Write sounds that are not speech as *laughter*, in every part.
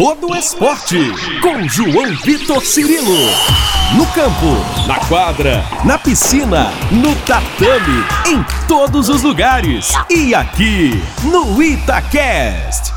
todo esporte. Com João Vitor Cirilo. No campo, na quadra, na piscina, no tatame, em todos os lugares. E aqui, no Itacast.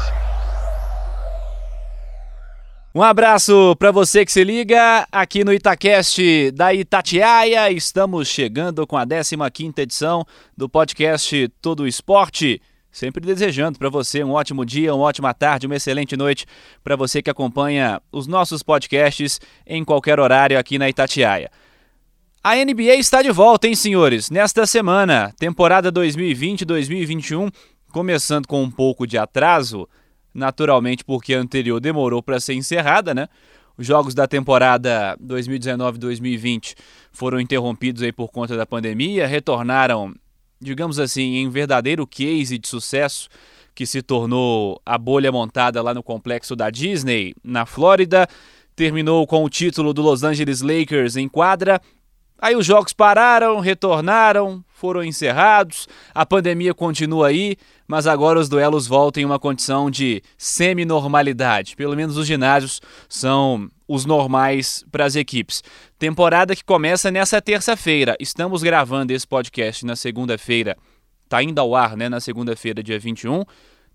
Um abraço para você que se liga aqui no Itacast da Itatiaia. Estamos chegando com a 15ª edição do podcast Todo Esporte. Sempre desejando para você um ótimo dia, uma ótima tarde, uma excelente noite para você que acompanha os nossos podcasts em qualquer horário aqui na Itatiaia. A NBA está de volta, hein, senhores? Nesta semana, temporada 2020-2021, começando com um pouco de atraso, naturalmente porque a anterior demorou para ser encerrada, né? Os jogos da temporada 2019-2020 foram interrompidos aí por conta da pandemia, retornaram, digamos assim, em verdadeiro case de sucesso que se tornou a bolha montada lá no complexo da Disney, na Flórida. Terminou com o título do Los Angeles Lakers em quadra Aí os jogos pararam, retornaram, foram encerrados, a pandemia continua aí, mas agora os duelos voltam em uma condição de semi-normalidade. Pelo menos os ginásios são os normais para as equipes. Temporada que começa nessa terça-feira. Estamos gravando esse podcast na segunda-feira. Está indo ao ar, né, na segunda-feira, dia 21.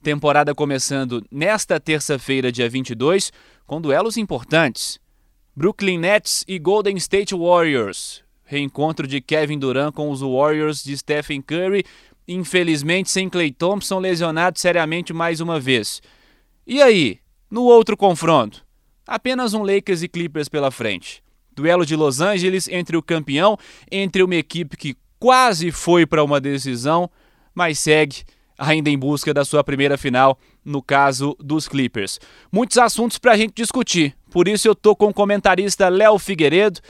Temporada começando nesta terça-feira, dia 22, com duelos importantes. Brooklyn Nets e Golden State Warriors reencontro de Kevin Durant com os Warriors de Stephen Curry, infelizmente sem Clay Thompson lesionado seriamente mais uma vez. E aí, no outro confronto? Apenas um Lakers e Clippers pela frente. Duelo de Los Angeles entre o campeão, entre uma equipe que quase foi para uma decisão, mas segue ainda em busca da sua primeira final, no caso dos Clippers. Muitos assuntos para a gente discutir, por isso eu tô com o comentarista Léo Figueiredo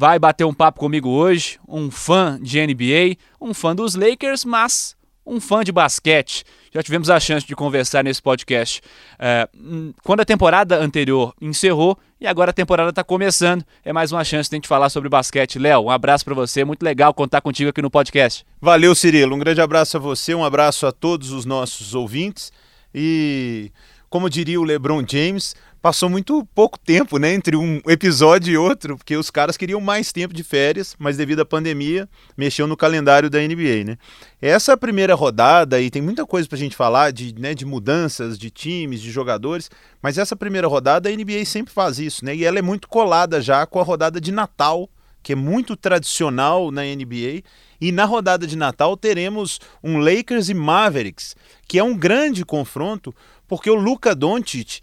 vai bater um papo comigo hoje, um fã de NBA, um fã dos Lakers, mas um fã de basquete. Já tivemos a chance de conversar nesse podcast é, hum, quando a temporada anterior encerrou e agora a temporada está começando. É mais uma chance de a gente falar sobre basquete. Léo, um abraço para você, muito legal contar contigo aqui no podcast. Valeu, Cirilo. Um grande abraço a você, um abraço a todos os nossos ouvintes e, como diria o LeBron James, passou muito pouco tempo, né, entre um episódio e outro, porque os caras queriam mais tempo de férias, mas devido à pandemia, mexeu no calendário da NBA, né? Essa primeira rodada e tem muita coisa pra gente falar de, né, de mudanças de times, de jogadores, mas essa primeira rodada a NBA sempre faz isso, né? E ela é muito colada já com a rodada de Natal, que é muito tradicional na NBA. E na rodada de Natal teremos um Lakers e Mavericks, que é um grande confronto, porque o Luca Doncic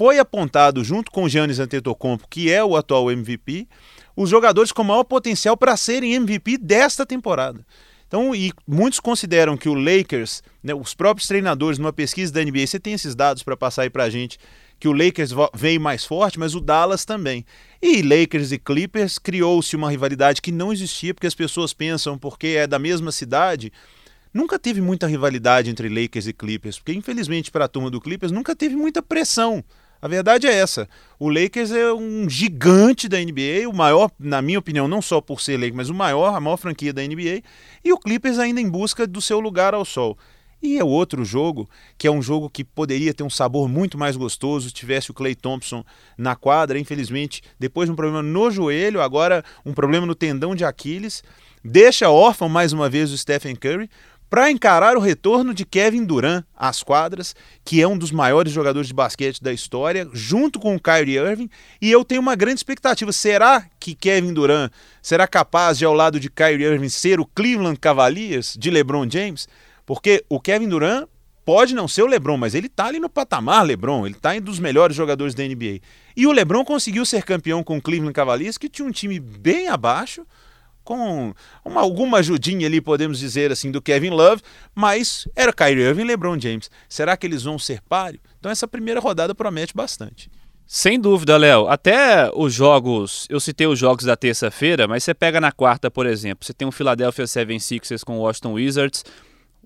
foi apontado junto com Giannis Antetokounmpo, que é o atual MVP, os jogadores com maior potencial para serem MVP desta temporada. Então, e muitos consideram que o Lakers, né, os próprios treinadores, numa pesquisa da NBA, você tem esses dados para passar aí para a gente, que o Lakers vem mais forte, mas o Dallas também. E Lakers e Clippers criou-se uma rivalidade que não existia, porque as pessoas pensam, porque é da mesma cidade, nunca teve muita rivalidade entre Lakers e Clippers, porque infelizmente para a turma do Clippers nunca teve muita pressão. A verdade é essa. O Lakers é um gigante da NBA, o maior, na minha opinião, não só por ser Lakers, mas o maior, a maior franquia da NBA, e o Clippers ainda em busca do seu lugar ao sol. E é outro jogo, que é um jogo que poderia ter um sabor muito mais gostoso se tivesse o Clay Thompson na quadra. Infelizmente, depois de um problema no joelho, agora um problema no tendão de Aquiles. Deixa órfão mais uma vez o Stephen Curry para encarar o retorno de Kevin Durant às quadras, que é um dos maiores jogadores de basquete da história, junto com o Kyrie Irving, e eu tenho uma grande expectativa. Será que Kevin Durant será capaz de, ao lado de Kyrie Irving, ser o Cleveland Cavaliers de LeBron James? Porque o Kevin Durant pode não ser o LeBron, mas ele está ali no patamar LeBron, ele está entre os melhores jogadores da NBA. E o LeBron conseguiu ser campeão com o Cleveland Cavaliers, que tinha um time bem abaixo, com uma, alguma ajudinha ali, podemos dizer assim, do Kevin Love, mas era Kyrie Irving e LeBron James. Será que eles vão ser páreo? Então essa primeira rodada promete bastante. Sem dúvida, Léo. Até os jogos, eu citei os jogos da terça-feira, mas você pega na quarta, por exemplo, você tem o Philadelphia 76ers com o Washington Wizards,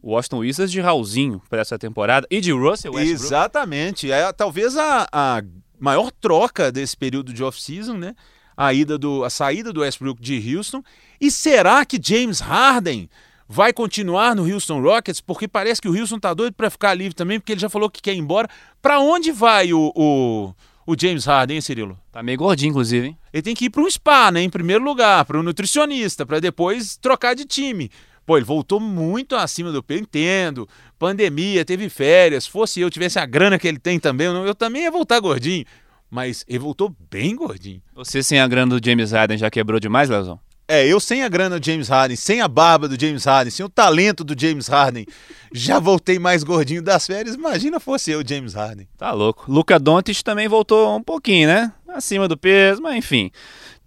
o Washington Wizards de Raulzinho para essa temporada e de Russell Westbrook. Exatamente. É talvez a, a maior troca desse período de off-season, né? A, ida do, a saída do Westbrook de Houston. E será que James Harden vai continuar no Houston Rockets, porque parece que o Houston tá doido para ficar livre também, porque ele já falou que quer ir embora. Para onde vai o, o, o, James Harden, hein, Cirilo? Tá meio gordinho, inclusive, hein? Ele tem que ir para um spa, né, em primeiro lugar, para um nutricionista, para depois trocar de time. Pô, ele voltou muito acima do peso, entendo. Pandemia, teve férias. Fosse eu tivesse a grana que ele tem também, eu, eu também ia voltar gordinho. Mas ele voltou bem gordinho. Você sem a grana do James Harden já quebrou demais, Leozão? É, eu sem a grana do James Harden, sem a barba do James Harden, sem o talento do James Harden, já voltei mais gordinho das férias. Imagina fosse eu, James Harden. Tá louco. Luca Doncic também voltou um pouquinho, né? Acima do peso, mas enfim.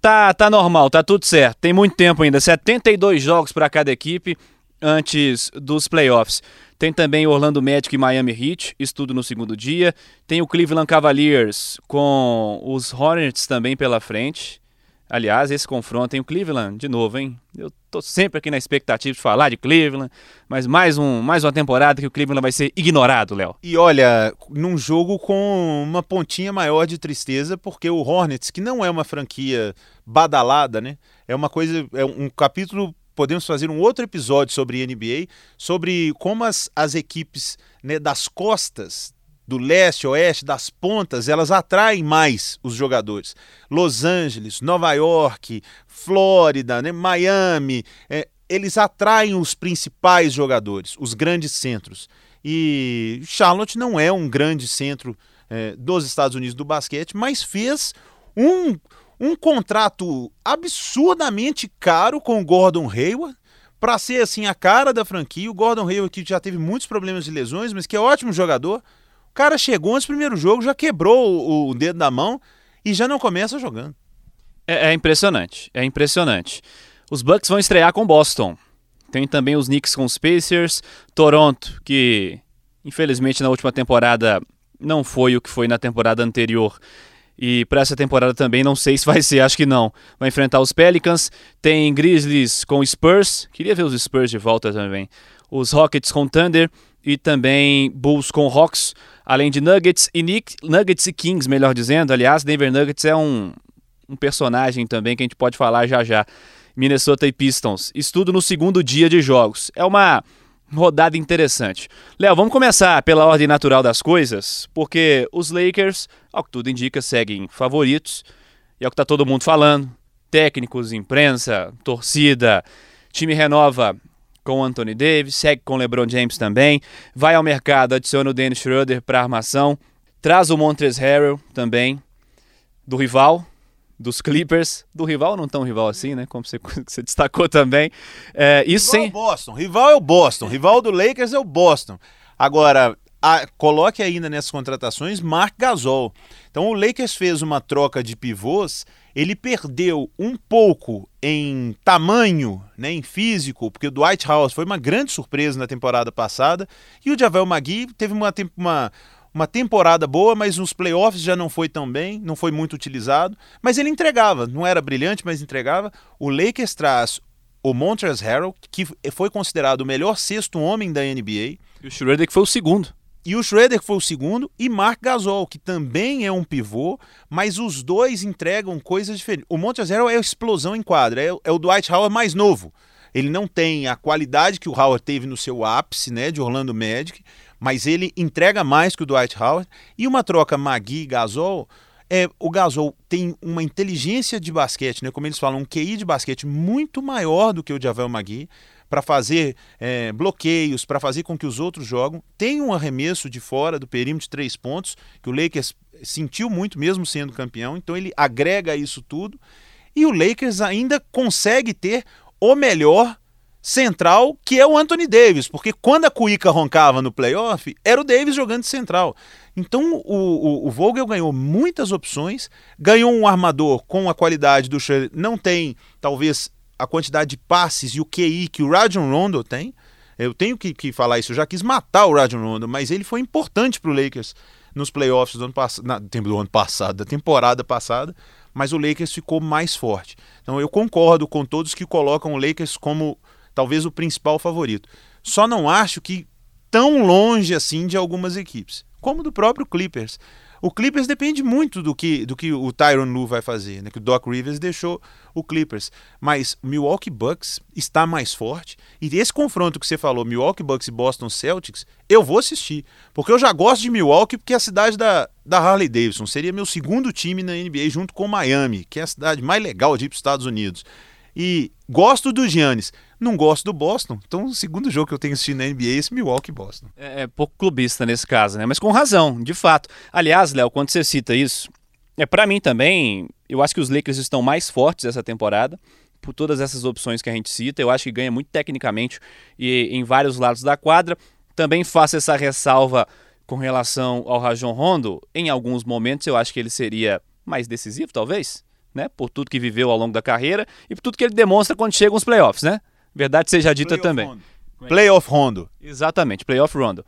Tá, tá normal, tá tudo certo. Tem muito tempo ainda, 72 jogos para cada equipe antes dos playoffs. Tem também Orlando Magic e Miami Heat, estudo no segundo dia. Tem o Cleveland Cavaliers com os Hornets também pela frente. Aliás, esse confronto tem o Cleveland de novo, hein? Eu tô sempre aqui na expectativa de falar de Cleveland, mas mais, um, mais uma temporada que o Cleveland vai ser ignorado, Léo. E olha, num jogo com uma pontinha maior de tristeza, porque o Hornets, que não é uma franquia badalada, né? É uma coisa, é um capítulo podemos fazer um outro episódio sobre NBA, sobre como as, as equipes né, das costas do leste, oeste, das pontas, elas atraem mais os jogadores. Los Angeles, Nova York, Flórida, né, Miami, é, eles atraem os principais jogadores, os grandes centros. E Charlotte não é um grande centro é, dos Estados Unidos do basquete, mas fez um, um contrato absurdamente caro com o Gordon Hayward para ser assim a cara da franquia. O Gordon Hayward que já teve muitos problemas de lesões, mas que é ótimo jogador cara chegou do primeiro jogo, já quebrou o, o dedo da mão e já não começa jogando. É, é, impressionante, é impressionante. Os Bucks vão estrear com Boston. Tem também os Knicks com os Pacers, Toronto, que infelizmente na última temporada não foi o que foi na temporada anterior. E para essa temporada também não sei se vai ser, acho que não. Vai enfrentar os Pelicans, tem Grizzlies com Spurs, queria ver os Spurs de volta também. Os Rockets com Thunder e também Bulls com Hawks além de Nuggets e Nick, Nuggets e Kings, melhor dizendo. Aliás, Denver Nuggets é um, um personagem também que a gente pode falar já já. Minnesota e Pistons. Estudo no segundo dia de jogos. É uma rodada interessante. Léo, vamos começar pela ordem natural das coisas, porque os Lakers, ao que tudo indica, seguem favoritos. E é o que está todo mundo falando. Técnicos, imprensa, torcida, time renova com Anthony Davis, segue com LeBron James também, vai ao mercado, adiciona o Dennis Schroeder para armação, traz o Montrezl Harrell também, do rival, dos Clippers, do rival não tão rival assim, né? Como você, *laughs* você destacou também. É, isso rival sem... é o Boston, rival é o Boston, rival do Lakers é o Boston. Agora, a, coloque ainda nessas contratações Mark Gasol. Então o Lakers fez uma troca de pivôs ele perdeu um pouco em tamanho, né, em físico, porque o Dwight House foi uma grande surpresa na temporada passada, e o Javel Magui teve uma, uma, uma temporada boa, mas nos playoffs já não foi tão bem, não foi muito utilizado, mas ele entregava, não era brilhante, mas entregava. O Lakers traz o Montrezl Harrell, que foi considerado o melhor sexto homem da NBA. E o Schroeder que foi o segundo. E o Schroeder foi o segundo, e Mark Gasol, que também é um pivô, mas os dois entregam coisas diferentes. O Montezero é a explosão em quadra, é, é o Dwight Howard mais novo. Ele não tem a qualidade que o Howard teve no seu ápice, né, de Orlando Magic, mas ele entrega mais que o Dwight Howard. E uma troca Magui Gasol, é, o Gasol tem uma inteligência de basquete, né, como eles falam, um QI de basquete muito maior do que o Javel Magui para fazer é, bloqueios, para fazer com que os outros jogam. Tem um arremesso de fora do perímetro de três pontos, que o Lakers sentiu muito, mesmo sendo campeão, então ele agrega isso tudo. E o Lakers ainda consegue ter o melhor central, que é o Anthony Davis, porque quando a Cuica roncava no playoff, era o Davis jogando de central. Então o, o, o, Vogel ganhou muitas opções, ganhou um armador com a qualidade do Schroeder, não tem talvez a quantidade de passes e o QI que o Rajon Rondo tem. Eu tenho que, que falar isso, eu já quis matar o Rajon Rondo, mas ele foi importante para o Lakers nos playoffs do ano passado, do ano passado, da temporada passada, mas o Lakers ficou mais forte. Então eu concordo com todos que colocam o Lakers como talvez o principal favorito. Só não acho que tão longe assim de algumas equipes, como do próprio Clippers. O Clippers depende muito do que, do que o Tyron Lue vai fazer, né? Que o Doc Rivers deixou o Clippers. Mas Milwaukee Bucks está mais forte. E esse confronto que você falou, Milwaukee Bucks e Boston Celtics, eu vou assistir. Porque eu já gosto de Milwaukee, porque é a cidade da, da Harley Davidson. Seria meu segundo time na NBA, junto com Miami, que é a cidade mais legal de ir para os Estados Unidos. E gosto do Giannis, não gosto do Boston. Então, o segundo jogo que eu tenho assistido na NBA é esse Milwaukee Boston. É, é pouco clubista nesse caso, né? Mas com razão, de fato. Aliás, Léo, quando você cita isso, é para mim também, eu acho que os Lakers estão mais fortes essa temporada por todas essas opções que a gente cita. Eu acho que ganha muito tecnicamente e em vários lados da quadra. Também faço essa ressalva com relação ao Rajon Rondo. Em alguns momentos eu acho que ele seria mais decisivo, talvez né? Por tudo que viveu ao longo da carreira e por tudo que ele demonstra quando chega os playoffs, né? Verdade seja dita Play também. Rondo. Playoff Rondo. Exatamente, playoff Rondo.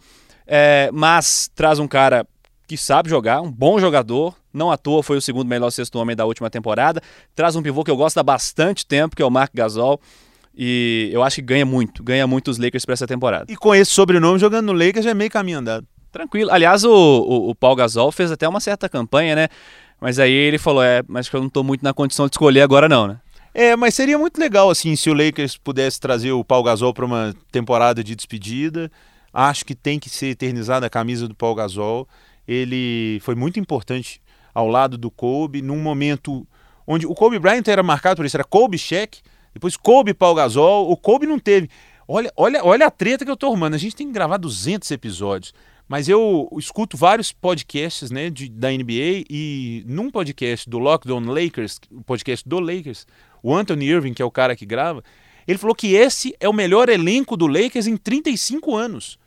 É, mas traz um cara que sabe jogar, um bom jogador, não à toa foi o segundo melhor sexto homem da última temporada. Traz um pivô que eu gosto há bastante tempo, que é o Mark Gasol. E eu acho que ganha muito, ganha muito os Lakers para essa temporada. E com esse sobrenome, jogando no Lakers, já é meio caminho andado. Tranquilo. Aliás, o, o, o Paul Gasol fez até uma certa campanha, né? Mas aí ele falou: é, mas que eu não estou muito na condição de escolher agora, não, né? É, mas seria muito legal assim se o Lakers pudesse trazer o Paul Gasol para uma temporada de despedida. Acho que tem que ser eternizada a camisa do Paul Gasol. Ele foi muito importante ao lado do Kobe num momento onde o Kobe Bryant era marcado por isso, era Kobe Shaq, depois Kobe Paul Gasol. O Kobe não teve. Olha, olha, olha a treta que eu tô arrumando. A gente tem que gravar 200 episódios. Mas eu escuto vários podcasts né, de, da NBA e num podcast do Lockdown Lakers, o podcast do Lakers, o Anthony Irving, que é o cara que grava, ele falou que esse é o melhor elenco do Lakers em 35 anos.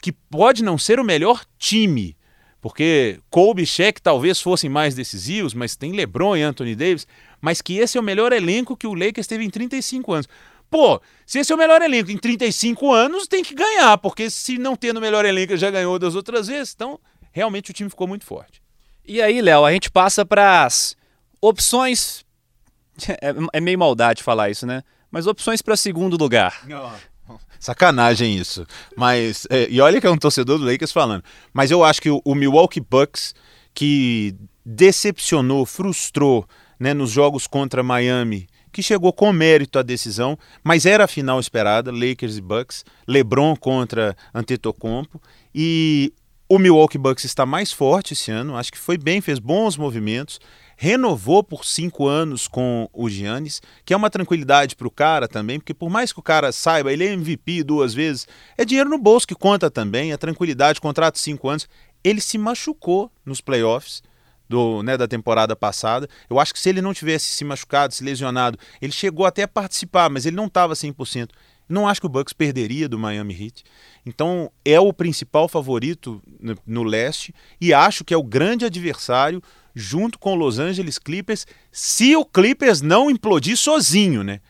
Que pode não ser o melhor time, porque Kobe e Shaq talvez fossem mais decisivos, mas tem LeBron e Anthony Davis, mas que esse é o melhor elenco que o Lakers teve em 35 anos. Pô, se esse é o melhor elenco em 35 anos, tem que ganhar, porque se não tendo o melhor elenco, já ganhou das outras vezes. Então, realmente o time ficou muito forte. E aí, Léo, a gente passa para as opções. É, é, meio maldade falar isso, né? Mas opções para segundo lugar. Sacanagem isso. Mas, é, e olha que é um torcedor do Lakers falando. Mas eu acho que o, o Milwaukee Bucks, que decepcionou, frustrou né, nos jogos contra Miami que chegou com mérito à decisão, mas era a final esperada, Lakers e Bucks, LeBron contra Antetokounmpo e o Milwaukee Bucks está mais forte esse ano, acho que foi bem, fez bons movimentos, renovou por cinco anos com o Giannis, que é uma tranquilidade para o cara também, porque por mais que o cara saiba, ele é MVP duas vezes, é dinheiro no bolso que conta também, a tranquilidade, contrato cinco anos. Ele se machucou nos playoffs, do, né, da temporada passada. Eu acho que se ele não tivesse se machucado, se lesionado, ele chegou até a participar, mas ele não estava 100%. Não acho que o Bucks perderia do Miami Heat. Então é o principal favorito no, no leste e acho que é o grande adversário junto com o Los Angeles Clippers, se o Clippers não implodir sozinho, né?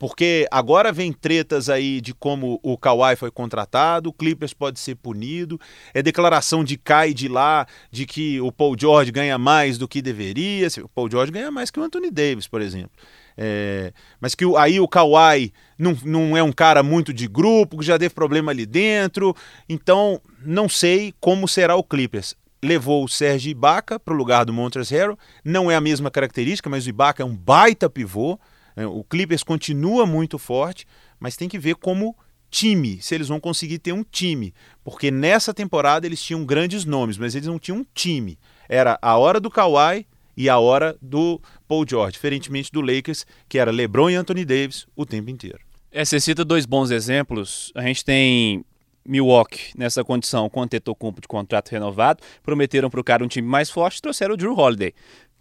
Porque agora vem tretas aí de como o Kawhi foi contratado, o Clippers pode ser punido, é declaração de Kai de lá de que o Paul George ganha mais do que deveria, o Paul George ganha mais que o Anthony Davis, por exemplo. É, mas que aí o Kawhi não, não é um cara muito de grupo, que já teve problema ali dentro, então não sei como será o Clippers levou o Sérgio Ibaka para o lugar do Montrezl Harrell. Não é a mesma característica, mas o Ibaka é um baita pivô. É, o Clippers continua muito forte, mas tem que ver como time, se eles vão conseguir ter um time. Porque nessa temporada eles tinham grandes nomes, mas eles não tinham um time. Era a hora do Kawhi e a hora do Paul George, diferentemente do Lakers, que era LeBron e Anthony Davis o tempo inteiro. É, você cita dois bons exemplos. A gente tem Milwaukee nessa condição com o Antetokounmpo de contrato renovado, prometeram para o cara um time mais forte, trouxeram o Drew Holiday,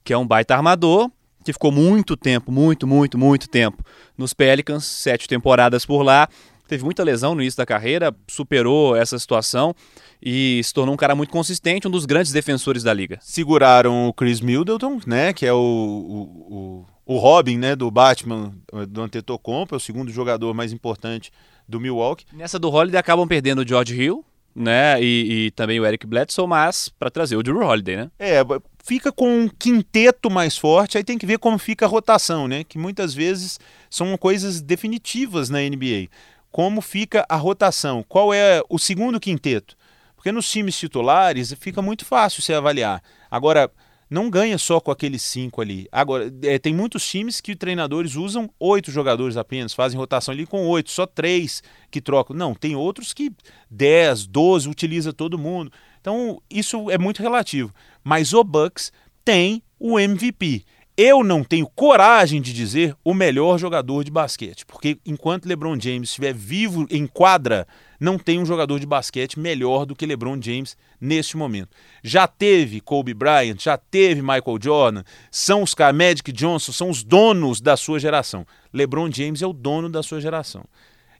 que é um baita armador, que ficou muito tempo, muito, muito, muito tempo nos Pelicans, sete temporadas por lá. Teve muita lesão no início da carreira, superou essa situação e se tornou um cara muito consistente, um dos grandes defensores da liga. Seguraram o Chris Middleton, né, que é o, o, o, o Robin, né, do Batman, do Antetokounmpo, é o segundo jogador mais importante do Milwaukee. Nessa do Holiday acabam perdendo o George Hill, né, e, e também o Eric Bledsoe, mas para trazer o Drew Holiday, né? É, fica com um quinteto mais forte, aí tem que ver como fica a rotação, né? Que muitas vezes são coisas definitivas na NBA. Como fica a rotação? Qual é o segundo quinteto? Porque nos times titulares fica muito fácil você avaliar. Agora, não ganha só com aqueles cinco ali. Agora, é, tem muitos times que treinadores usam oito jogadores apenas, fazem rotação ali com oito, só três que trocam. Não, tem outros que dez, doze, utiliza todo mundo. Então, isso é muito relativo. Mas o Bucks tem o MVP. Eu não tenho coragem de dizer o melhor jogador de basquete, porque enquanto LeBron James estiver vivo em quadra, não tem um jogador de basquete melhor do que LeBron James neste momento. Já teve Kobe Bryant, já teve Michael Jordan, são os Magic Johnson, são os donos da sua geração. LeBron James é o dono da sua geração.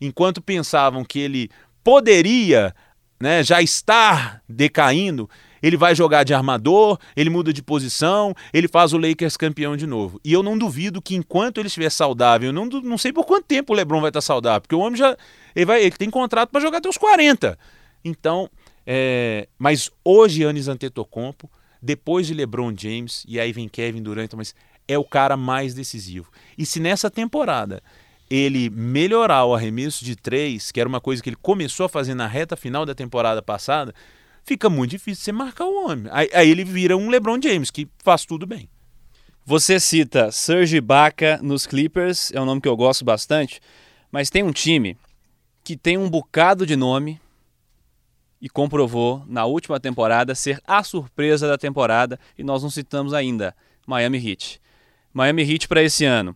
Enquanto pensavam que ele poderia né, já estar decaindo, ele vai jogar de armador, ele muda de posição, ele faz o Lakers campeão de novo. E eu não duvido que enquanto ele estiver saudável, eu não, não sei por quanto tempo o LeBron vai estar saudável, porque o homem já ele, vai, ele tem contrato para jogar até os 40. Então, é, mas hoje Anis Antetokounmpo, depois de LeBron James e aí vem Kevin Durant, mas é o cara mais decisivo. E se nessa temporada ele melhorar o arremesso de três, que era uma coisa que ele começou a fazer na reta final da temporada passada, fica muito difícil você marcar o homem. Aí, aí ele vira um LeBron James, que faz tudo bem. Você cita Serge Ibaka nos Clippers, é um nome que eu gosto bastante, mas tem um time que tem um bocado de nome e comprovou na última temporada ser a surpresa da temporada e nós não citamos ainda Miami Heat. Miami Heat para esse ano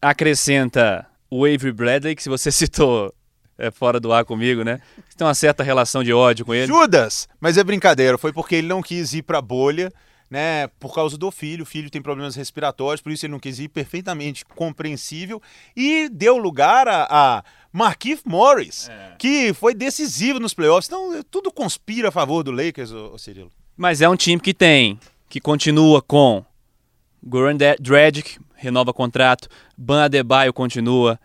acrescenta o Avery Bradley, que se você *laughs* citou é fora do ar comigo, né? Você tem uma certa relação de ódio com ele. Judas! Mas é brincadeira, foi porque ele não quis ir pra bolha, né? Por causa do filho. O filho tem problemas respiratórios, por isso ele não quis ir, perfeitamente compreensível. E deu lugar a, a Marquise Morris, é. que foi decisivo nos playoffs. Então, tudo conspira a favor do Lakers, ô, Cirilo. Mas é um time que tem, que continua com Goran Dragic, renova contrato, Ban Adebayo continua,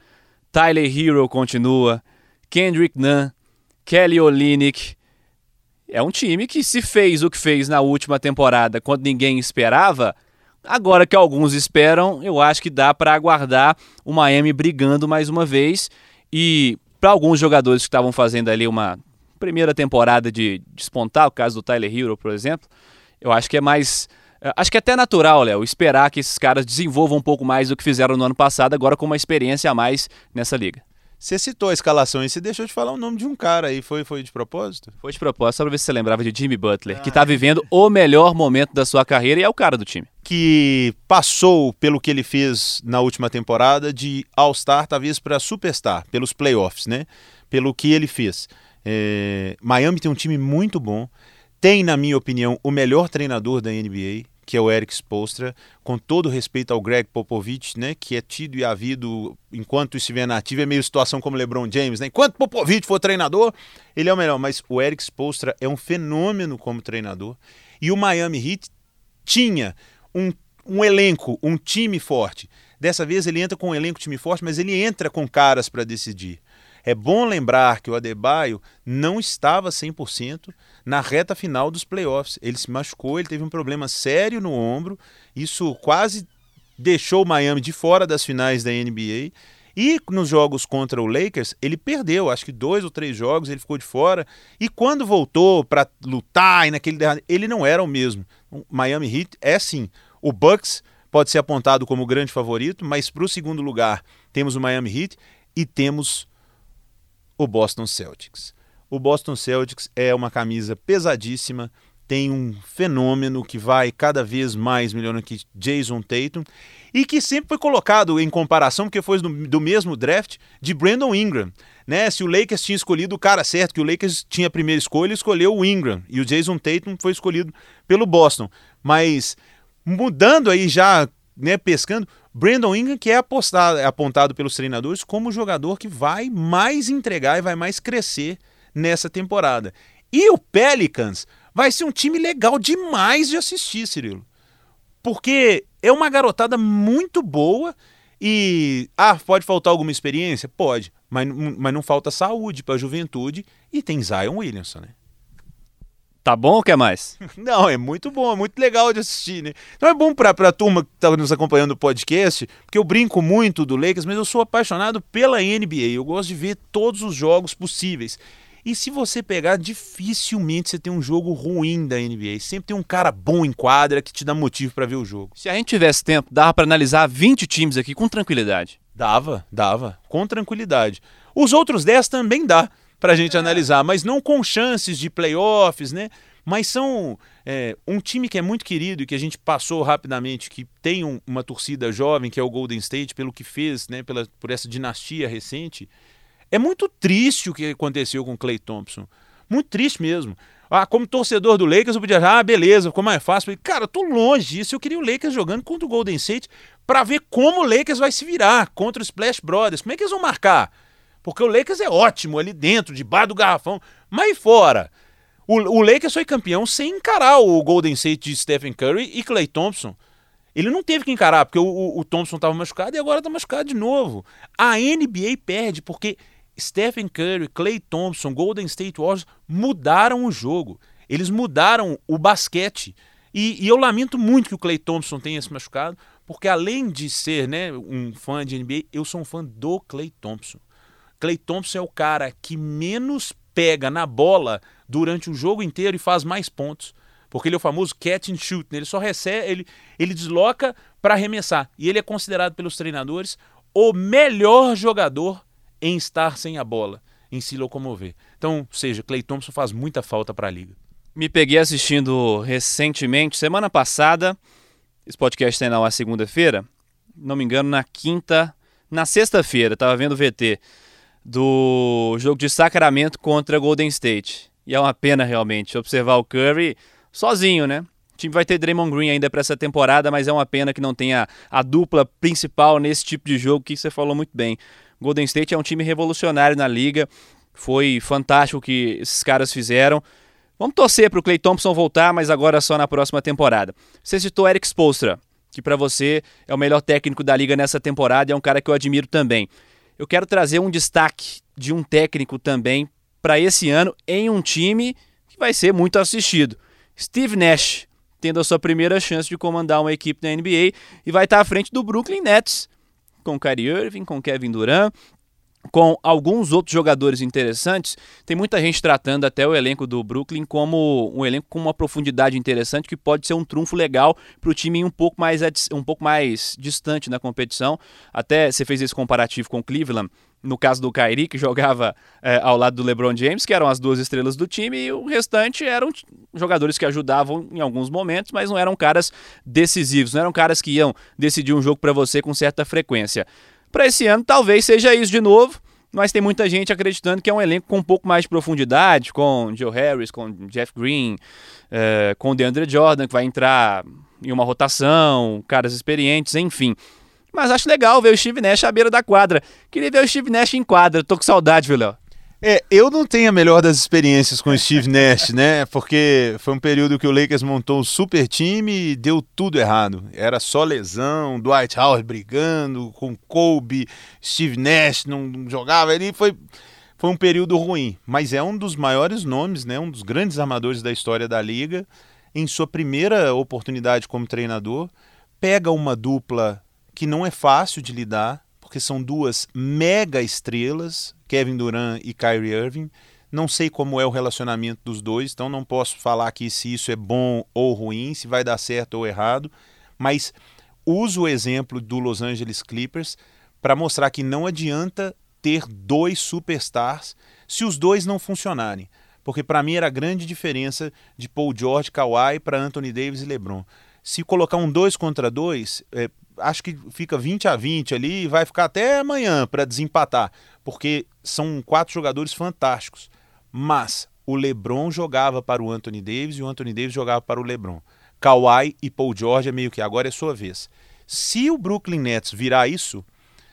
Tyler Hero continua, Kendrick Nunn, Kelly Olynyk. É um time que se fez o que fez na última temporada, quando ninguém esperava. Agora que alguns esperam, eu acho que dá para aguardar o Miami brigando mais uma vez. E para alguns jogadores que estavam fazendo ali uma primeira temporada de despontar, o caso do Tyler Hero, por exemplo, eu acho que é mais. Eh, acho que é até natural, Léo, esperar que esses caras desenvolvam um pouco mais do que fizeram no ano passado, agora com uma experiência a mais nessa liga. Você citou a escalação e você deixou de falar o nome de um cara aí. Foi, foi de propósito? Foi de propósito, só pra ver se você lembrava de Jimmy Butler, ah, que tá vivendo o melhor momento da sua carreira e é o cara do time. Que passou pelo que ele fez na última temporada de All-Star, talvez para Superstar, pelos playoffs, né? Pelo que ele fez. É... Miami tem um time muito bom. Tem, na minha opinião, o melhor treinador da NBA que é o Eric Spolstra, com todo respeito ao Greg Popovich, né, que é tido e havido enquanto estiver nativo, é meio situação como LeBron James, né? Enquanto Popovich for treinador, ele é o melhor, mas o Eric Spolstra é um fenômeno como treinador. E o Miami Heat tinha um, um elenco, um time forte. Dessa vez ele entra com um elenco time forte, mas ele entra com caras para decidir. É bom lembrar que o Adebayo não estava 100% na reta final dos playoffs. Ele se machucou, ele teve um problema sério no ombro, isso quase deixou o Miami de fora das finais da NBA. E nos jogos contra o Lakers, ele perdeu, acho que dois ou três jogos, ele ficou de fora. E quando voltou para lutar e naquele ele não era o mesmo. O Miami Heat é sim. O Bucks pode ser apontado como grande favorito, mas para o segundo lugar temos o Miami Heat e temos o Boston Celtics. O Boston Celtics é uma camisa pesadíssima, tem um fenômeno que vai cada vez mais melhorando que Jason Tatum e que sempre foi colocado em comparação, porque foi do, do, mesmo draft, de Brandon Ingram. Né? Se o Lakers tinha escolhido o cara certo, que o Lakers tinha a primeira escolha, escolheu o Ingram e o Jason Tatum foi escolhido pelo Boston. Mas mudando aí já, né, pescando, Brandon Ingram que é apostado, é apontado pelos treinadores como o jogador que vai mais entregar e vai mais crescer nessa temporada. E o Pelicans vai ser um time legal demais de assistir, Cirilo. Porque é uma garotada muito boa e. Ah, pode faltar alguma experiência? Pode. Mas, mas não falta saúde para a juventude e tem Zion Williamson, né? Tá bom ou quer mais? *laughs* Não, é muito bom, é muito legal de assistir, né? Então é bom pra, pra turma que tá nos acompanhando no podcast, porque eu brinco muito do Lakers, mas eu sou apaixonado pela NBA. Eu gosto de ver todos os jogos possíveis. E se você pegar, dificilmente você tem um jogo ruim da NBA. Sempre tem um cara bom em quadra que te dá motivo para ver o jogo. Se a gente tivesse tempo, dava para analisar 20 times aqui com tranquilidade. Dava, dava, com tranquilidade. Os outros 10 também dá pra gente é. analisar, mas não com chances de playoffs, né? Mas são é, um time que é muito querido e que a gente passou rapidamente, que tem um, uma torcida jovem, que é o Golden State, pelo que fez, né, pela, por essa dinastia recente. É muito triste o que aconteceu com o Clay Thompson. Muito triste mesmo. Ah, como torcedor do Lakers, eu podia dizer, ah, beleza, ficou mais fácil. Cara, eu tô longe disso. Eu queria o Lakers jogando contra o Golden State para ver como o Lakers vai se virar contra o Splash Brothers. Como é que eles vão marcar? Porque o Lakers é ótimo ali dentro, debaixo do garrafão. Mas fora, o, o Lakers foi campeão sem encarar o Golden State de Stephen Curry e Clay Thompson. Ele não teve que encarar, porque o, o, o Thompson estava machucado e agora está machucado de novo. A NBA perde porque Stephen Curry, Clay Thompson, Golden State Warriors mudaram o jogo. Eles mudaram o basquete. E, e, eu lamento muito que o Clay Thompson tenha se machucado, porque além de ser né, um fã de NBA, eu sou um fã do Clay Thompson. Clay Thompson é o cara que menos pega na bola durante o jogo inteiro e faz mais pontos. Porque ele é o famoso catch and shoot. Né? Ele só recebe, ele, ele desloca para arremessar. E ele é considerado pelos treinadores o melhor jogador em estar sem a bola, em se locomover. Então, seja, Clay Thompson faz muita falta para a liga. Me peguei assistindo recentemente, semana passada, esse podcast tem na segunda-feira, não me engano, na quinta, na sexta-feira, estava vendo o VT do jogo de Sacramento contra Golden State. E é uma pena realmente observar o Curry sozinho, né? O time vai ter Draymond Green ainda para essa temporada, mas é uma pena que não tenha a dupla principal nesse tipo de jogo que você falou muito bem. Golden State é um time revolucionário na liga. Foi fantástico o que esses caras fizeram. Vamos torcer para o Clay Thompson voltar, mas agora só na próxima temporada. Você citou Eric Spoelstra, que para você é o melhor técnico da liga nessa temporada e é um cara que eu admiro também. Eu quero trazer um destaque de um técnico também para esse ano em um time que vai ser muito assistido. Steve Nash, tendo a sua primeira chance de comandar uma equipe da NBA e vai estar à frente do Brooklyn Nets, com Kyrie Irving, com Kevin Durant, com alguns outros jogadores interessantes. Tem muita gente tratando até o elenco do Brooklyn como um elenco com uma profundidade interessante que pode ser um trunfo legal para o time um pouco mais um pouco mais distante na competição. Até você fez esse comparativo com Cleveland. No caso do Kyrie, que jogava é, ao lado do LeBron James, que eram as duas estrelas do time, e o restante eram jogadores que ajudavam em alguns momentos, mas não eram caras decisivos, não eram caras que iam decidir um jogo para você com certa frequência. Para esse ano, talvez seja isso de novo, mas tem muita gente acreditando que é um elenco com um pouco mais de profundidade, com Joe Harris, com Jeff Green, é, com DeAndre Jordan, que vai entrar em uma rotação, caras experientes, enfim. Mas acho legal ver o Steve Nash à beira da quadra. Queria ver o Steve Nash em quadra, tô com saudade, viu, Léo? É, eu não tenho a melhor das experiências com o Steve *laughs* Nash, né? Porque foi um período que o Lakers montou um super time e deu tudo errado. Era só lesão, Dwight Howard brigando com Kobe, Steve Nash não jogava, ele foi foi um período ruim, mas é um dos maiores nomes, né? Um dos grandes armadores da história da liga. Em sua primeira oportunidade como treinador, pega uma dupla que não é fácil de lidar, porque são duas mega estrelas, Kevin Durant e Kyrie Irving. Não sei como é o relacionamento dos dois, então não posso falar aqui se isso é bom ou ruim, se vai dar certo ou errado, mas uso o exemplo do Los Angeles Clippers para mostrar que não adianta ter dois superstars se os dois não funcionarem. Porque para mim era a grande diferença de Paul George, Kawhi para Anthony Davis e LeBron. Se colocar um dois contra dois, é, acho que fica 20 a 20 ali e vai ficar até amanhã para desempatar, porque são quatro jogadores fantásticos. Mas o LeBron jogava para o Anthony Davis e o Anthony Davis jogava para o LeBron. Kawhi e Paul George é meio que agora é sua vez. Se o Brooklyn Nets virar isso,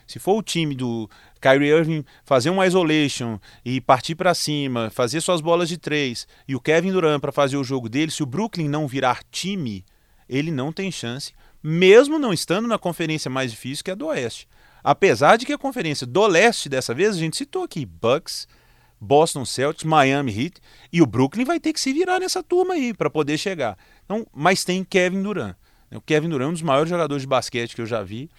se for o time do Kyrie Irving fazer uma isolation e partir para cima, fazer suas bolas de três, e o Kevin Durant para fazer o jogo dele, se o Brooklyn não virar time, ele não tem chance mesmo não estando na conferência mais difícil que é a do Oeste. Apesar de que a conferência do Leste dessa vez, a gente citou aqui Bucks, Boston Celtics, Miami Heat e o Brooklyn vai ter que se virar nessa turma aí para poder chegar. Então, mas tem Kevin Durant. O Kevin Durant é um dos maiores jogadores de basquete que eu já vi.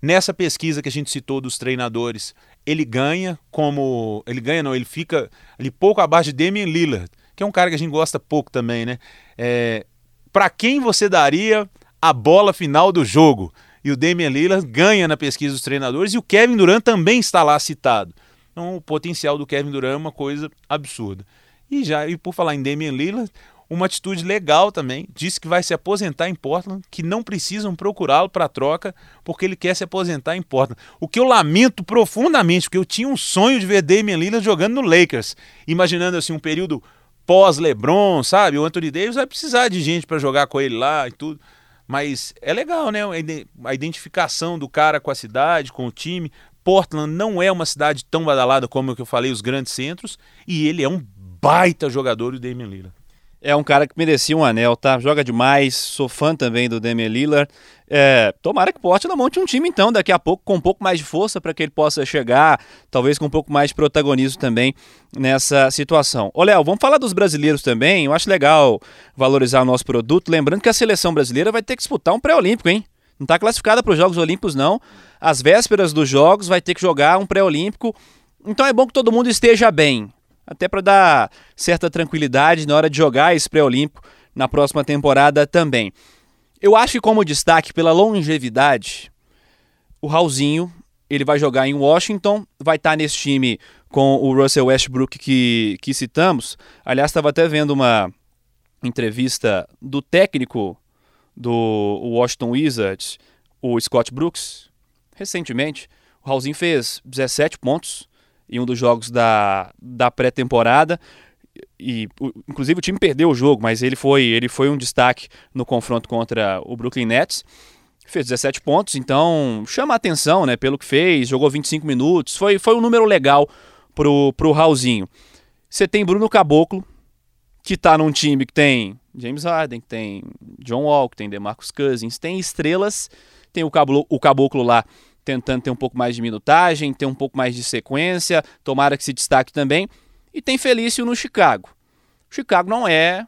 Nessa pesquisa que a gente citou dos treinadores, ele ganha como. Ele ganha, não, ele fica ali pouco abaixo de Damian Lillard, que é um cara que a gente gosta pouco também, né? É, para quem você daria a bola final do jogo? E o Damian Lillard ganha na pesquisa dos treinadores e o Kevin Durant também está lá citado. Então o potencial do Kevin Durant é uma coisa absurda. E já e por falar em Damian Lillard, uma atitude legal também. Disse que vai se aposentar em Portland, que não precisam procurá-lo para troca, porque ele quer se aposentar em Portland. O que eu lamento profundamente, porque eu tinha um sonho de ver Damian Lillard jogando no Lakers, imaginando assim um período pós-LeBron, sabe? O Anthony Davis vai precisar de gente para jogar com ele lá e tudo. Mas é legal, né? A identificação do cara com a cidade, com o time. Portland não é uma cidade tão badalada como eu falei, os grandes centros, e ele é um baita jogador, o Damian Lillard. É um cara que merecia um anel, tá? Joga demais, sou fã também do Damian Lillard. É, tomara que Portland monte um time então, daqui a pouco com um pouco mais de força para que ele possa chegar, talvez com um pouco mais de protagonismo também nessa situação. Ô Léo, vamos falar dos brasileiros também. Eu acho legal valorizar o nosso produto, lembrando que a seleção brasileira vai ter que disputar um pré-olímpico, hein? Não está classificada para os Jogos Olímpicos não. Às vésperas dos Jogos vai ter que jogar um pré-olímpico. Então é bom que todo mundo esteja bem até para dar certa tranquilidade na hora de jogar esse pré-olímpico na próxima temporada também. Eu acho que como destaque pela longevidade, o Raulzinho, ele vai jogar em Washington, vai estar tá nesse time com o Russell Westbrook que, que citamos. Aliás, estava até vendo uma entrevista do técnico do Washington Wizards, o Scott Brooks, recentemente. O Raulzinho fez 17 pontos, em um dos jogos da, da pré-temporada. E, inclusive o time perdeu o jogo, mas ele foi, ele foi um destaque no confronto contra o Brooklyn Nets. Fez 17 pontos, então chama a atenção né, pelo que fez, jogou 25 minutos, foi, foi um número legal pro, pro Raulzinho. Você tem Bruno Caboclo, que está num time que tem James Harden, que tem John Wall, que tem DeMarcus Cousins, tem estrelas, tem o Caboclo, o Caboclo lá tentando ter um pouco mais de minutagem, ter um pouco mais de sequência, tomara que se destaque também. E tem Felício no Chicago. O Chicago não é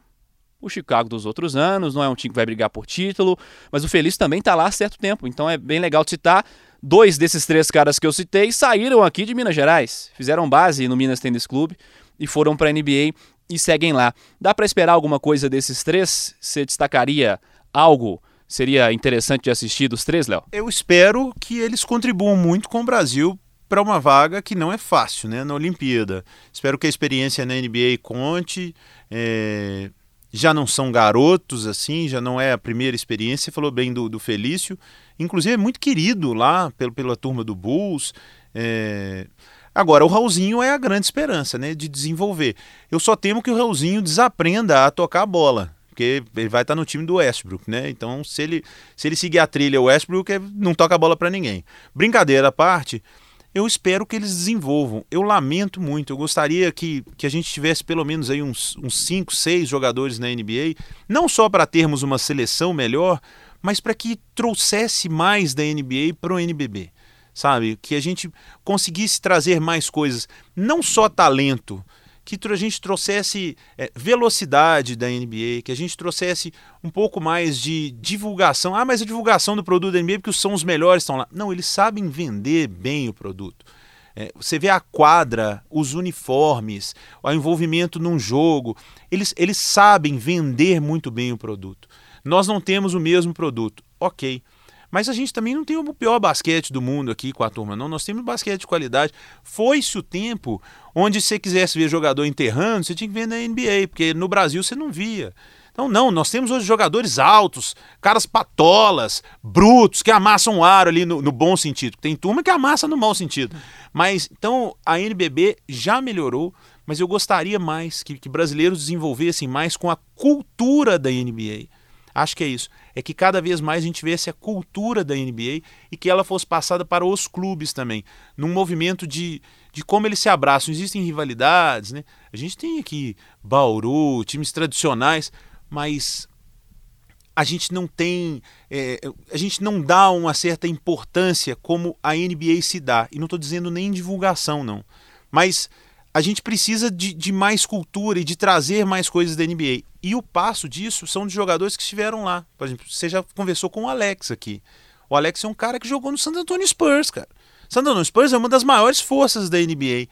o Chicago dos outros anos, não é um time que vai brigar por título, mas o Felício também está lá há certo tempo, então é bem legal citar. Dois desses três caras que eu citei saíram aqui de Minas Gerais, fizeram base no Minas Tênis Clube e foram para a NBA e seguem lá. Dá para esperar alguma coisa desses três? Você destacaria algo seria interessante de assistir dos três, Léo? Eu espero que eles contribuam muito com o Brasil para uma vaga que não é fácil, né, na Olimpíada. Espero que a experiência na NBA conte. É... Já não são garotos assim, já não é a primeira experiência. Você falou bem do, do Felício, inclusive é muito querido lá pelo, pela turma do Bulls. É... Agora, o Raulzinho é a grande esperança né, de desenvolver. Eu só temo que o Raulzinho desaprenda a tocar a bola porque ele vai estar no time do Westbrook, né? Então, se ele, se ele seguir a trilha o Westbrook, não toca a bola para ninguém. Brincadeira à parte, eu espero que eles desenvolvam. Eu lamento muito, eu gostaria que, que a gente tivesse pelo menos aí uns 5, 6 jogadores na NBA, não só para termos uma seleção melhor, mas para que trouxesse mais da NBA para o NBB. Sabe? Que a gente conseguisse trazer mais coisas, não só talento, que a gente trouxesse é, velocidade da NBA, que a gente trouxesse um pouco mais de divulgação. Ah, mas a divulgação do produto da NBA, porque são os melhores estão lá. Não, eles sabem vender bem o produto. É, você vê a quadra, os uniformes, o envolvimento num jogo, eles, eles sabem vender muito bem o produto. Nós não temos o mesmo produto, ok. Mas a gente também não tem o pior basquete do mundo aqui com a turma, não. Nós temos basquete de qualidade. Foi-se o tempo onde você quisesse ver jogador enterrando, você tinha que ver na NBA, porque no Brasil você não via. Então, não, nós temos hoje jogadores altos, caras patolas, brutos, que amassam o ar ali no, no, bom sentido. Tem turma que amassa no mau sentido. Mas, então, a NBB já melhorou, mas eu gostaria mais que, que brasileiros desenvolvessem mais com a cultura da NBA. Acho que é isso. É que cada vez mais a gente vê essa cultura da NBA e que ela fosse passada para os clubes também, num movimento de, de como eles se abraçam. Existem rivalidades, né? A gente tem aqui Bauru, times tradicionais, mas a gente não tem, é, a gente não dá uma certa importância como a NBA se dá. E não estou dizendo nem divulgação, não. Mas a gente precisa de, de, mais cultura e de trazer mais coisas da NBA. E o passo disso são de jogadores que estiveram lá. Por exemplo, você já conversou com o Alex aqui. O Alex é um cara que jogou no San Antonio Spurs, cara. San Antonio Spurs é uma das maiores forças da NBA.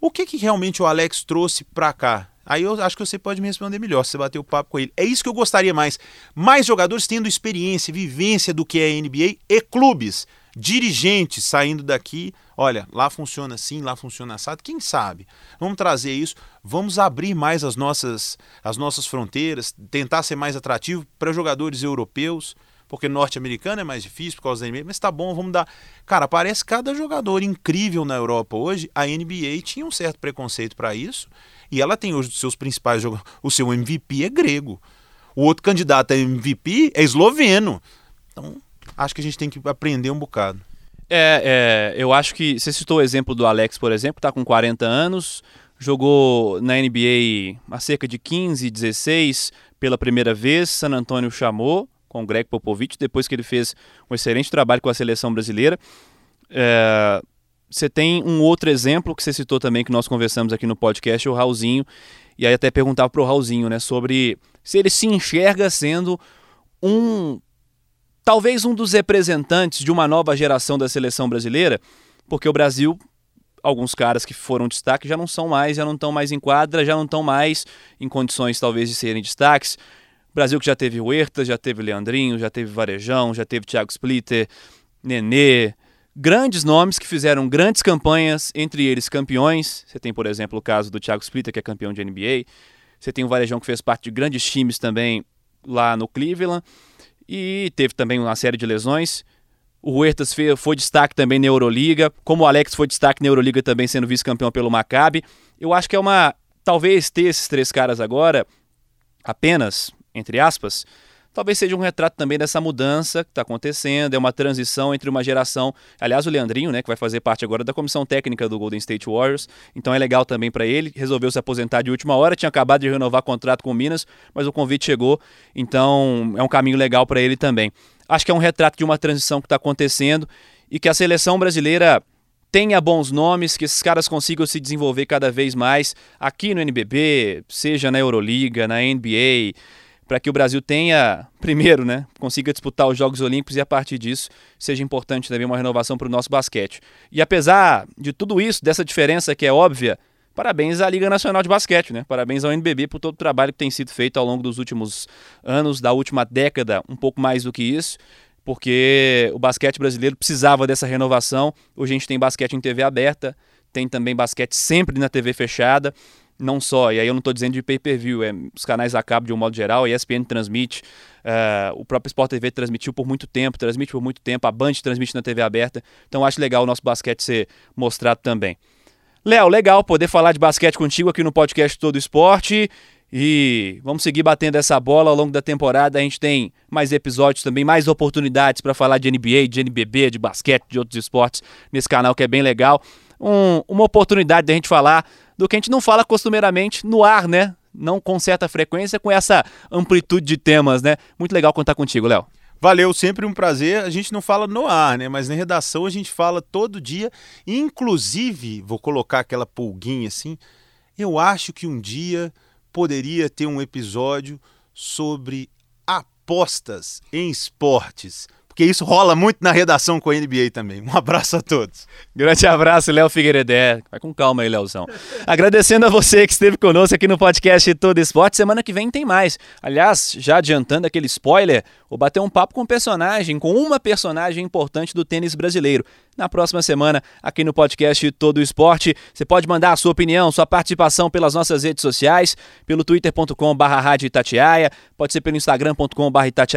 O que, que realmente o Alex trouxe para cá? Aí eu acho que você pode me responder melhor se você bater o papo com ele. É isso que eu gostaria mais. Mais jogadores tendo experiência, vivência do que é a NBA e clubes. Dirigentes saindo daqui. Olha, lá funciona assim, lá funciona assado. Quem sabe? Vamos trazer isso. Vamos abrir mais as nossas, as nossas fronteiras, tentar ser mais atrativo para jogadores europeus porque norte-americano é mais difícil por causa da NBA, mas tá bom, vamos dar. Cara, parece cada jogador incrível na Europa hoje. A NBA tinha um certo preconceito para isso, e ela tem hoje os seus principais jogadores. O seu MVP é grego. O outro candidato a MVP é esloveno. Então, acho que a gente tem que aprender um bocado. É, é eu acho que você citou o exemplo do Alex, por exemplo, que tá com 40 anos, jogou na NBA há cerca de 15, 16 pela primeira vez, San Antonio chamou, com o Greg Popovich, depois que ele fez um excelente trabalho com a seleção brasileira. É, você tem um outro exemplo que você citou também, que nós conversamos aqui no podcast, o Raulzinho, e aí até perguntava para o Raulzinho, né, sobre se ele se enxerga sendo um, talvez um dos representantes de uma nova geração da seleção brasileira, porque o Brasil, alguns caras que foram destaque já não são mais, já não estão mais em quadra, já não estão mais em condições talvez de serem destaques, Brasil que já teve Huerta, já teve Leandrinho, já teve Varejão, já teve Thiago Splitter, Nenê, grandes nomes que fizeram grandes campanhas, entre eles campeões. Você tem, por exemplo, o caso do Thiago Splitter, que é campeão de NBA. Você tem o Varejão que fez parte de grandes times também lá no Cleveland e teve também uma série de lesões. O Huertas foi destaque também na Euroliga, como o Alex foi destaque na Euroliga também sendo vice-campeão pelo Maccabi. Eu acho que é uma talvez ter esses três caras agora apenas entre aspas, talvez seja um retrato também dessa mudança que está acontecendo, é uma transição entre uma geração, aliás o Leandrinho, né, que vai fazer parte agora da comissão técnica do Golden State Warriors, então é legal também para ele, resolveu se aposentar de última hora, tinha acabado de renovar contrato com o Minas, mas o convite chegou, então é um caminho legal para ele também. Acho que é um retrato de uma transição que está acontecendo e que a seleção brasileira tenha bons nomes, que esses caras consigam se desenvolver cada vez mais aqui no NBB, seja na Euroliga, na NBA, para que o Brasil tenha, primeiro, né, consiga disputar os Jogos Olímpicos e a partir disso seja importante também uma renovação para o nosso basquete. E apesar de tudo isso, dessa diferença que é óbvia, parabéns à Liga Nacional de Basquete, né? Parabéns ao NBB por todo o trabalho que tem sido feito ao longo dos últimos anos, da última década, um pouco mais do que isso, porque o basquete brasileiro precisava dessa renovação. Hoje a gente tem basquete em TV aberta, tem também basquete sempre na TV fechada não só, e aí eu não estou dizendo de pay-per-view, é os canais a cabo de um modo geral, a ESPN transmite, uh, o próprio Sport TV transmitiu por muito tempo, transmite por muito tempo, a Band transmite na TV aberta, então acho legal o nosso basquete ser mostrado também. Léo, legal poder falar de basquete contigo aqui no podcast Todo Esporte. E vamos seguir batendo essa bola ao longo da temporada. A gente tem mais episódios também, mais oportunidades para falar de NBA, de NBB, de basquete, de outros esportes nesse canal que é bem legal. Um, uma oportunidade da gente falar do que a gente não fala costumeiramente no ar, né? Não com certa frequência, com essa amplitude de temas, né? Muito legal contar contigo, Léo. Valeu, sempre um prazer. A gente não fala no ar, né? Mas na redação a gente fala todo dia. Inclusive, vou colocar aquela pulguinha assim. Eu acho que um dia poderia ter um episódio sobre apostas em esportes porque isso rola muito na redação com a NBA também. Um abraço a todos. Grande abraço, Léo Figueiredé. Vai com calma aí, Léozão. Agradecendo a você que esteve conosco aqui no podcast Todo Esporte. Semana que vem tem mais. Aliás, já adiantando aquele spoiler, vou bater um papo com um personagem, com uma personagem importante do tênis brasileiro na próxima semana aqui no podcast Todo Esporte. Você pode mandar a sua opinião, sua participação pelas nossas redes sociais, pelo Itatiaia, pode ser pelo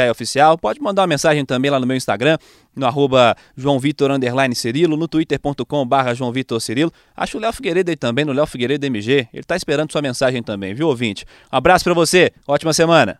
Oficial, pode mandar uma mensagem também lá no meu Instagram, no arroba João Vitor Cirilo, no twitter.com.br João Vitor Cirilo. Acho o Léo Figueiredo aí também, no Léo Figueiredo MG. Ele está esperando sua mensagem também, viu, ouvinte? Um abraço para você, ótima semana.